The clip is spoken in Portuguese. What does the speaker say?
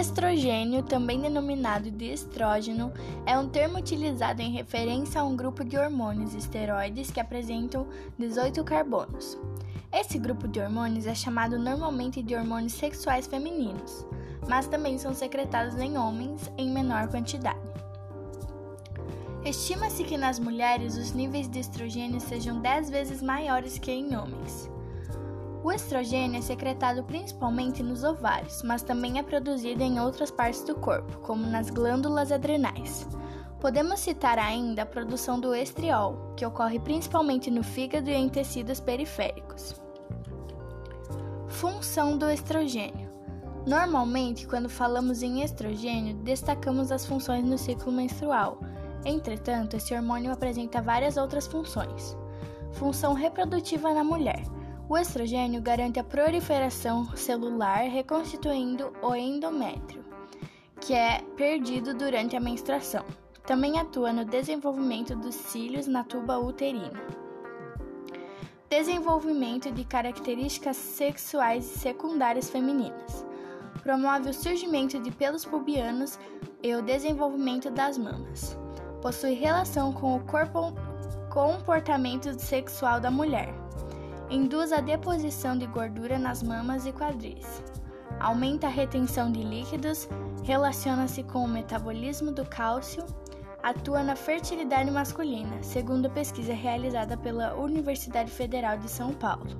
estrogênio, também denominado de estrógeno, é um termo utilizado em referência a um grupo de hormônios esteroides que apresentam 18 carbonos. Esse grupo de hormônios é chamado normalmente de hormônios sexuais femininos, mas também são secretados em homens em menor quantidade. Estima-se que nas mulheres os níveis de estrogênio sejam 10 vezes maiores que em homens. O estrogênio é secretado principalmente nos ovários, mas também é produzido em outras partes do corpo, como nas glândulas adrenais. Podemos citar ainda a produção do estriol, que ocorre principalmente no fígado e em tecidos periféricos. Função do estrogênio. Normalmente, quando falamos em estrogênio, destacamos as funções no ciclo menstrual Entretanto, esse hormônio apresenta várias outras funções. Função reprodutiva na mulher. O estrogênio garante a proliferação celular, reconstituindo o endométrio, que é perdido durante a menstruação. Também atua no desenvolvimento dos cílios na tuba uterina. Desenvolvimento de características sexuais secundárias femininas. Promove o surgimento de pelos pubianos e o desenvolvimento das mamas possui relação com o corpo, comportamento sexual da mulher. Induz a deposição de gordura nas mamas e quadris. Aumenta a retenção de líquidos, relaciona-se com o metabolismo do cálcio, atua na fertilidade masculina, segundo pesquisa realizada pela Universidade Federal de São Paulo.